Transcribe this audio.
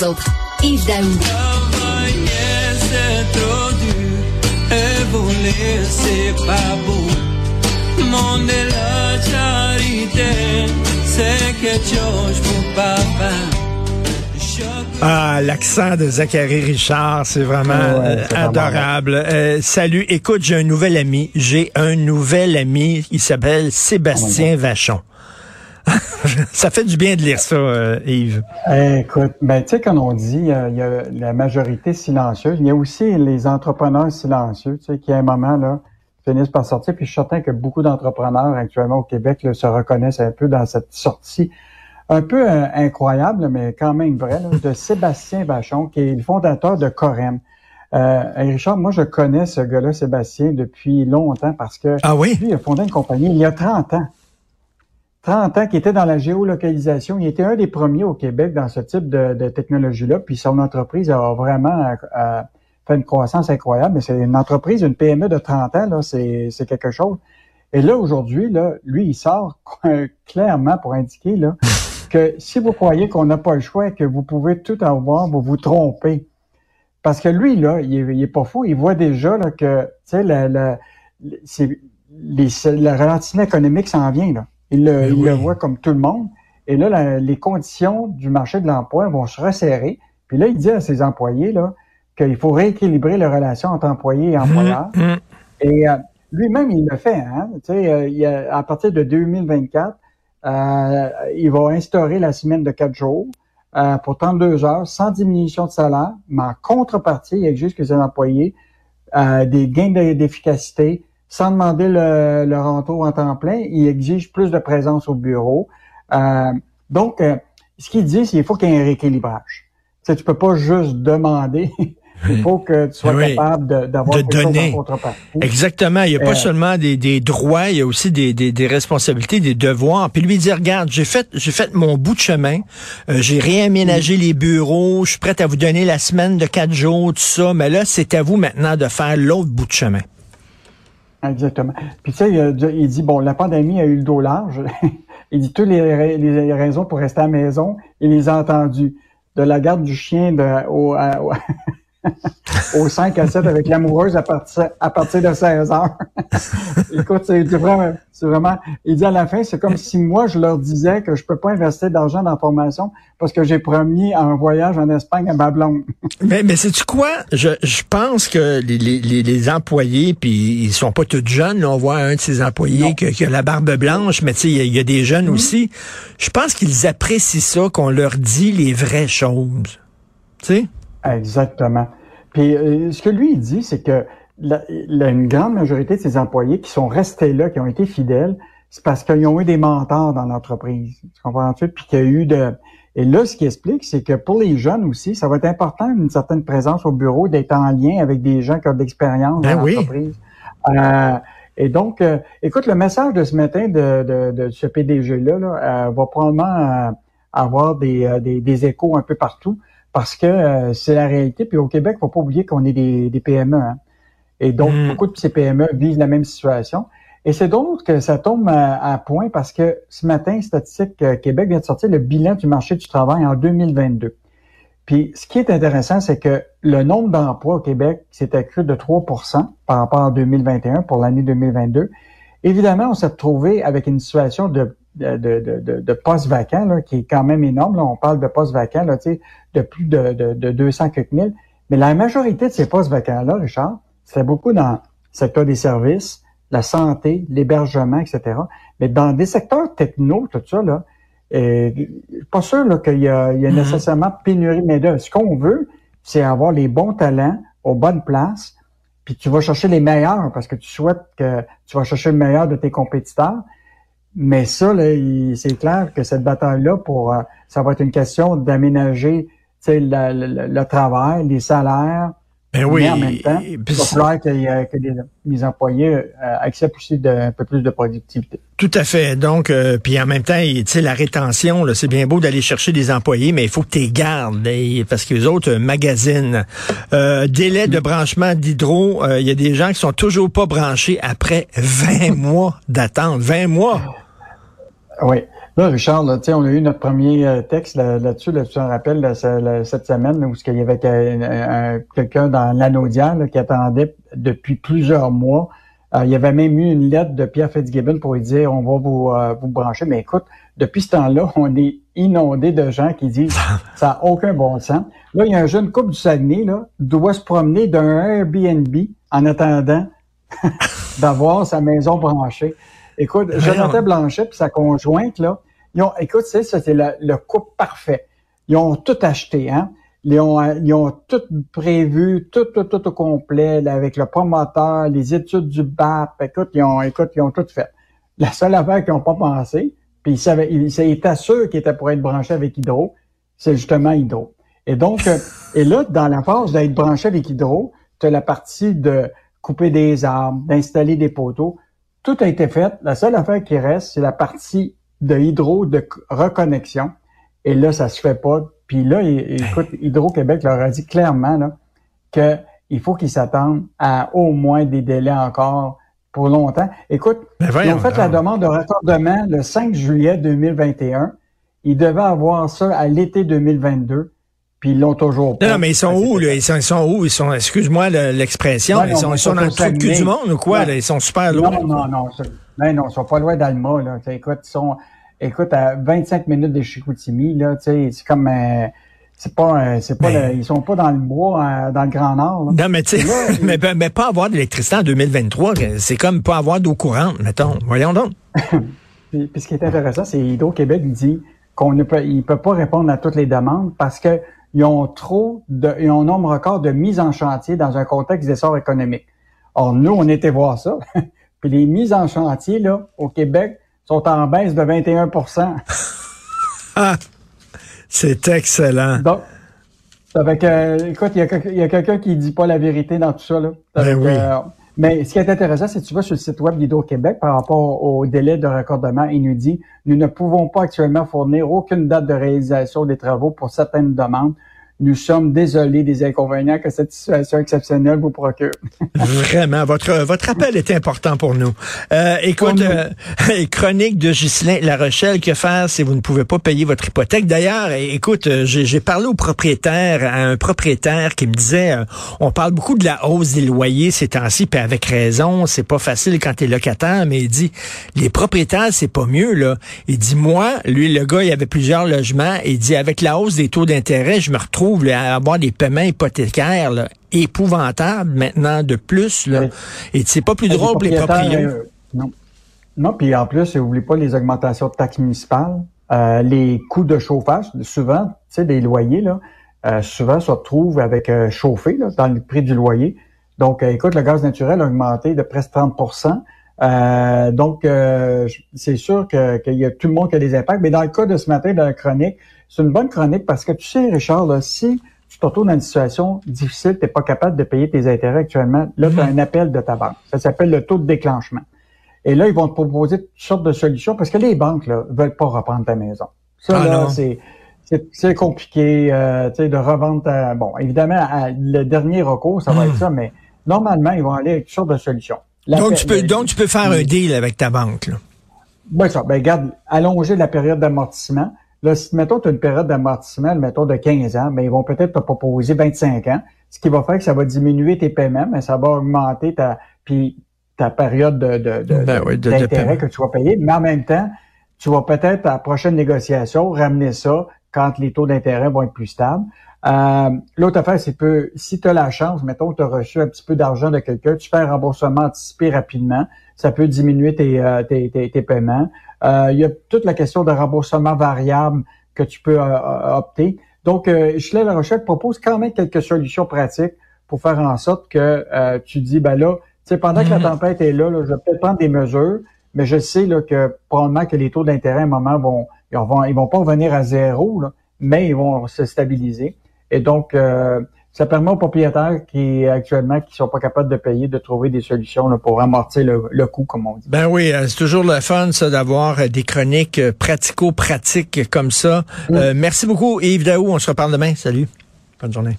aux autres. Yves Daou. Travailler, c'est trop dur. Et voler, c'est pas beau. Monde de la charité, c'est quelque chose pour papa. Ah, l'accent de Zachary Richard, c'est vraiment Ouais, euh, vraiment adorable. Euh, salut, écoute, j'ai un nouvel ami. J'ai un nouvel ami. Il s'appelle Sébastien Vachon. ça fait du bien de lire ça, euh, Yves. Eh, écoute, ben, tu sais, quand on dit euh, il y a la majorité silencieuse, il y a aussi les entrepreneurs silencieux, tu sais, qui à un moment, là, finissent par sortir. Puis je suis certain que beaucoup d'entrepreneurs actuellement au Québec là, se reconnaissent un peu dans cette sortie un peu euh, incroyable, mais quand même vrai, là, de Sébastien Vachon, qui est le fondateur de Corem. Euh, et Richard, moi, je connais ce gars-là, Sébastien, depuis longtemps parce que Ah oui? lui, il a fondé une compagnie il y a 30 ans. 30 ans qui était dans la géolocalisation. Il était un des premiers au Québec dans ce type de, de technologie-là. Puis son entreprise a vraiment euh, fait une croissance incroyable. Mais c'est une entreprise, une PME de 30 ans, là, c'est, c'est quelque chose. Et là, aujourd'hui, là, lui, il sort clairement pour indiquer là, que si vous croyez qu'on n'a pas le choix et que vous pouvez tout avoir, vous vous trompez. Parce que lui, là, il est, il est pas fou. Il voit déjà là, que, tu sais, les, le ralentissement économique s'en vient. Là. Il, le, oui. le voit comme tout le monde. Et là, la- les conditions du marché de l'emploi vont se resserrer. Puis là, il dit à ses employés là qu'il faut rééquilibrer les relations entre employés et employeurs. Hum, hum. Et euh, lui-même, il le fait. Hein? Tu sais, euh, il a- à partir de 2024, euh, il va instaurer la semaine de quatre jours euh, pour 32 heures, sans diminution de salaire, mais en contrepartie, il exige que ses employés euh, des gains de- d'efficacité, sans demander le, le retour en temps plein, il exige plus de présence au bureau. Euh, donc, euh, ce qu'il dit, c'est qu'il faut qu'il y ait un rééquilibrage. Tu sais, tu peux pas juste demander. Il faut que tu sois Oui. capable de- d'avoir De donner. en. Exactement. Il n'y a pas Euh, seulement des, des droits, il y a aussi des, des, des responsabilités, des devoirs. Puis lui dit, regarde, j'ai fait, j'ai fait mon bout de chemin, euh, j'ai réaménagé les bureaux, je suis prêt à vous donner la semaine de quatre jours, tout ça, mais là, c'est à vous maintenant de faire l'autre bout de chemin. Exactement. Puis tu sais, il, dit- bon, la pandémie a eu le dos large. il dit, toutes les, les raisons pour rester à la maison, il les a entendues. De la garde du chien de, à- au 5 à 7 avec l'amoureuse à partir, à partir de 16 heures. Écoute, c'est vraiment, c'est vraiment, il dit à la fin, c'est comme si moi, je leur disais que je peux pas investir d'argent dans la formation parce que j'ai promis un voyage en Espagne à ma blonde. Mais, mais sais-tu quoi? Je, je pense que les, les, les, employés, puis ils sont pas tous jeunes. là. on voit un de ces employés qui, qui a la barbe blanche, mais tu sais, il y, a- il y a des jeunes aussi. Je pense qu'ils apprécient ça, qu'on leur dit les vraies choses. Tu sais? Exactement. Puis euh, ce que lui il dit, c'est que la, la- une grande majorité de ses employés qui sont restés là, qui ont été fidèles, c'est parce qu'ils ont eu des mentors dans l'entreprise. Tu comprends-tu? Puis qu'il y a eu de... Et là, ce qui explique, c'est que pour les jeunes aussi, ça va être important une certaine présence au bureau, d'être en lien avec des gens qui ont de l'expérience Ben dans oui. l'entreprise. Euh, et donc, euh, écoute, le message de ce matin de, de, de ce PDG-là là, euh, va probablement euh, avoir des, euh, des, des échos un peu partout parce que euh, c'est la réalité. Puis au Québec, faut pas oublier qu'on est des, des PME. Hein. Et donc, Mm. beaucoup de ces PME vivent la même situation. Et c'est donc que ça tombe à, à point parce que ce matin, Statistique euh, Québec vient de sortir le bilan du marché du travail en 2022. Puis ce qui est intéressant, c'est que le nombre d'emplois au Québec s'est accru de 3% par rapport à 2021 pour l'année 2022. Évidemment, on s'est retrouvé avec une situation de, de, de, de, de postes vacants là, qui est quand même énorme. Là, on parle de postes vacants là, tu sais, de plus de, de, de 200 quelques mille. Mais la majorité de ces postes vacants-là, Richard, c'est beaucoup dans le secteur des services, la santé, l'hébergement, etc. Mais dans des secteurs techno, tout ça, là, euh, je suis pas sûr là, qu'il y a, il y a Mhm. nécessairement pénurie de main-d'œuvre. Ce qu'on veut, c'est avoir les bons talents aux bonnes places, puis tu vas chercher les meilleurs parce que tu souhaites que tu vas chercher le meilleur de tes compétiteurs. Mais ça, là, il- c'est clair que cette bataille-là, pour euh, ça va être une question d'aménager le, le- le travail, les salaires, Ben oui. mais en même temps, il va falloir que, euh, que les, les employés euh, acceptent aussi de, un peu plus de productivité. Tout à fait. Donc, euh, puis en même temps, il- tu sais, la rétention, là, c'est bien beau d'aller chercher des employés, mais il faut que tu les gardes, là, parce que les autres euh, magasinent. Euh, délai de branchement d'hydro, euh, il y a des gens qui sont toujours pas branchés après 20 mois d'attente. 20 mois. Oui. Là, Richard, là, on a eu notre premier euh, texte là-dessus, là, tu te rappelles, cette semaine, où il y avait quelqu'un dans l'anodière qui attendait depuis plusieurs mois. Euh, il y avait même eu une lettre de Pierre Fitzgibbon pour lui dire on va vous, euh, vous brancher. Mais écoute, depuis ce temps-là, on est inondé de gens qui disent ça n'a aucun bon sens. Là, il y a un jeune couple du Saguenay, là, doit se promener d'un Airbnb en attendant d'avoir sa maison branchée. Écoute, Jonathan Blanchet et sa conjointe, là, ils ont, écoute, c'est c'était le, le, couple parfait. Ils ont tout acheté, hein. Ils ont, ils ont tout prévu, tout, tout, tout au complet, avec le promoteur, les études du BAP. Écoute, ils ont, écoute, ils ont tout fait. La seule affaire qu'ils n'ont pas pensé, puis ils savaient, ils, étaient sûrs qu'ils étaient pour être branchés avec Hydro, c'est justement Hydro. Et donc, et là, dans la phase d'être branché avec Hydro, tu as la partie de couper des arbres, d'installer des poteaux. Tout a été fait. La seule affaire qui reste, c'est la partie de hydro de reconnexion. Et là, ça se fait pas. Puis là, écoute, Hydro-Québec leur a dit clairement là, qu'il faut qu'ils s'attendent à au moins des délais encore pour longtemps. Écoute, ils ont fait la demande de raccordement le 5 juillet 2021. Ils devaient avoir ça à l'été 2022 puis ils l'ont toujours pas. Non, mais ils sont où, là? Ils sont, ils sont où? Ils sont, excuse-moi l'expression, ils sont, ils sont dans le trou du monde ou quoi? Là? Ils sont super loin. Non, non, non. Non, non, ils sont pas loin d'Alma, là. écoute, ils sont, écoute, à 25 minutes de Chicoutimi, là, tu sais, c'est comme, euh, c'est pas, euh, c'est pas, ils sont pas dans le bois, euh, dans le Grand Nord. Là. Non, mais tu sais, mais, mais, pas avoir d'électricité en 2023, c'est comme pas avoir d'eau courante, mettons. Voyons donc. puis, puis, ce qui est intéressant, c'est Hydro-Québec dit qu'on ne peut, il peut pas répondre à toutes les demandes parce que ils ont trop de, ils ont un nombre record de mises en chantier dans un contexte d'essor économique. Or, nous, on était voir ça. Puis les mises en chantier, là, au Québec, sont en baisse de 21% ah, C'est excellent. Donc, avec, euh, écoute, il y a, quelqu'un qui dit pas la vérité dans tout ça. Là. Ben oui. Euh, mais ce qui est intéressant, c'est que tu vas sur le site web d'Hydro-Québec par rapport au délai de raccordement, il nous ne pouvons pas actuellement fournir aucune date de réalisation des travaux pour certaines demandes. Nous sommes désolés des inconvénients que cette situation exceptionnelle vous procure. Vraiment, votre votre appel est important pour nous. Euh, écoute, euh, chronique de Ghislain La Rochelle, que faire si vous ne pouvez pas payer votre hypothèque? D'ailleurs, écoute, euh, j'ai parlé au propriétaire, à un propriétaire qui me disait, euh, on parle beaucoup de la hausse des loyers ces temps-ci, puis avec raison, c'est pas facile quand tu es locataire, mais il dit, les propriétaires, c'est pas mieux là. Il dit, moi, lui, le gars, il avait plusieurs logements, il dit, avec la hausse des taux d'intérêt, je me retrouve à avoir des paiements hypothécaires épouvantables maintenant de plus. Là. Et c'est pas plus drôle pour les propriétaires. Euh, non. Non, puis en plus, n'oubliez pas les augmentations de taxes municipales, euh, les coûts de chauffage. Souvent, tu sais, des loyers, là, euh, souvent se retrouvent avec chauffé là, dans le prix du loyer. Donc, écoute, le gaz naturel a augmenté de presque 30% donc, c'est sûr qu'il y a tout le monde qui a des impacts. Mais dans le cas de ce matin, de la chronique, c'est une bonne chronique parce que tu sais, Richard, là, si tu te retrouves dans une situation difficile, tu n'es pas capable de payer tes intérêts actuellement, là, tu as mhm. un appel de ta banque. Ça s'appelle le taux de déclenchement. Et là, ils vont te proposer toutes sortes de solutions parce que les banques là veulent pas reprendre ta maison. Ça, ah là, c'est c'est compliqué euh, de revendre ta... Bon, évidemment, le dernier recours, ça va être mhm. ça, mais normalement, ils vont aller avec toutes sortes de solutions. donc, tu peux, donc, tu peux faire un deal avec ta banque. Là. Ben, ça, ben, regarde, allonger la période d'amortissement. Là, si, mettons, tu as une période d'amortissement, mettons, de 15 ans, mais ils vont peut-être te proposer 25 ans, ce qui va faire que ça va diminuer tes paiements, mais ça va augmenter ta, puis ta période de, de, ben d'intérêt que tu vas payer. Mais en même temps, tu vas peut-être, à la prochaine négociation, ramener ça quand les taux d'intérêt vont être plus stables. Euh, l'autre affaire, c'est que si tu as la chance, mettons, tu as reçu un petit peu d'argent de quelqu'un, tu fais un remboursement anticipé rapidement, ça peut diminuer tes, euh, tes, tes, paiements. Euh, il y a toute la question de remboursement variable que tu peux opter. Donc, euh, La Rochelle propose quand même quelques solutions pratiques pour faire en sorte que tu dis, ben là, tu sais, pendant que la mm-hmm. tempête est là, là je vais peut-être prendre des mesures, mais je sais là, que probablement que les taux d'intérêt à un moment vont, ils vont, ils vont pas revenir à zéro, là, mais ils vont se stabiliser. Et donc, euh, ça permet aux propriétaires qui actuellement qui sont pas capables de payer de trouver des solutions là, pour amortir le, coût, comme on dit. Ben oui, euh, c'est toujours le fun ça d'avoir euh, des chroniques pratico-pratiques comme ça. merci beaucoup Yves Daou, on se reparle demain. Salut. Bonne journée.